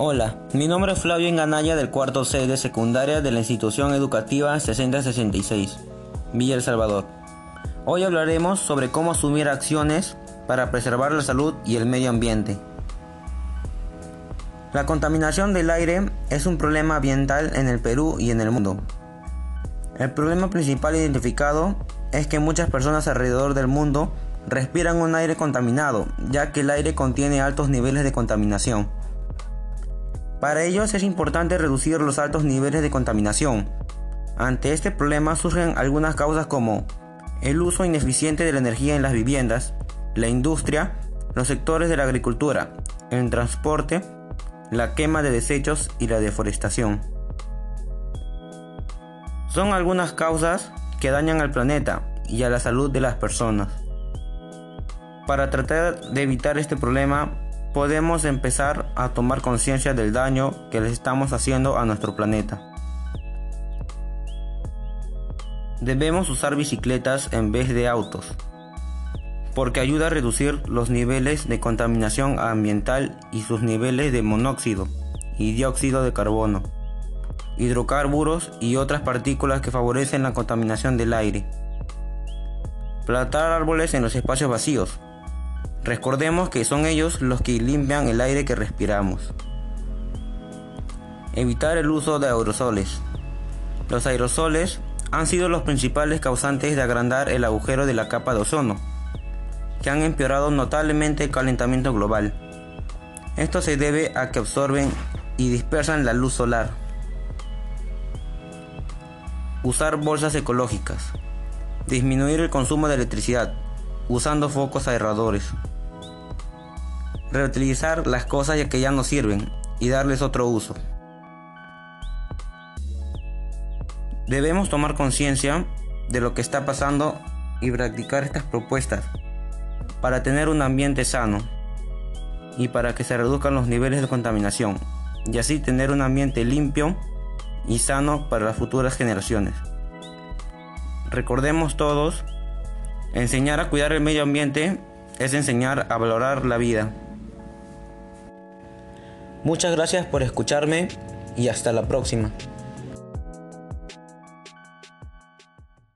Hola, mi nombre es Flavio Enganaya del cuarto C de secundaria de la institución educativa 6066, Villa El Salvador. Hoy hablaremos sobre cómo asumir acciones para preservar la salud y el medio ambiente. La contaminación del aire es un problema ambiental en el Perú y en el mundo. El problema principal identificado es que muchas personas alrededor del mundo respiran un aire contaminado, ya que el aire contiene altos niveles de contaminación. Para ellos es importante reducir los altos niveles de contaminación. Ante este problema surgen algunas causas como el uso ineficiente de la energía en las viviendas, la industria, los sectores de la agricultura, el transporte, la quema de desechos y la deforestación. Son algunas causas que dañan al planeta y a la salud de las personas. Para tratar de evitar este problema, podemos empezar a tomar conciencia del daño que les estamos haciendo a nuestro planeta. Debemos usar bicicletas en vez de autos, porque ayuda a reducir los niveles de contaminación ambiental y sus niveles de monóxido y dióxido de carbono, hidrocarburos y otras partículas que favorecen la contaminación del aire. Plantar árboles en los espacios vacíos, Recordemos que son ellos los que limpian el aire que respiramos. Evitar el uso de aerosoles. Los aerosoles han sido los principales causantes de agrandar el agujero de la capa de ozono, que han empeorado notablemente el calentamiento global. Esto se debe a que absorben y dispersan la luz solar. Usar bolsas ecológicas. Disminuir el consumo de electricidad usando focos aerradores. Reutilizar las cosas que ya no sirven y darles otro uso. Debemos tomar conciencia de lo que está pasando y practicar estas propuestas para tener un ambiente sano y para que se reduzcan los niveles de contaminación y así tener un ambiente limpio y sano para las futuras generaciones. Recordemos todos Enseñar a cuidar el medio ambiente es enseñar a valorar la vida. Muchas gracias por escucharme y hasta la próxima.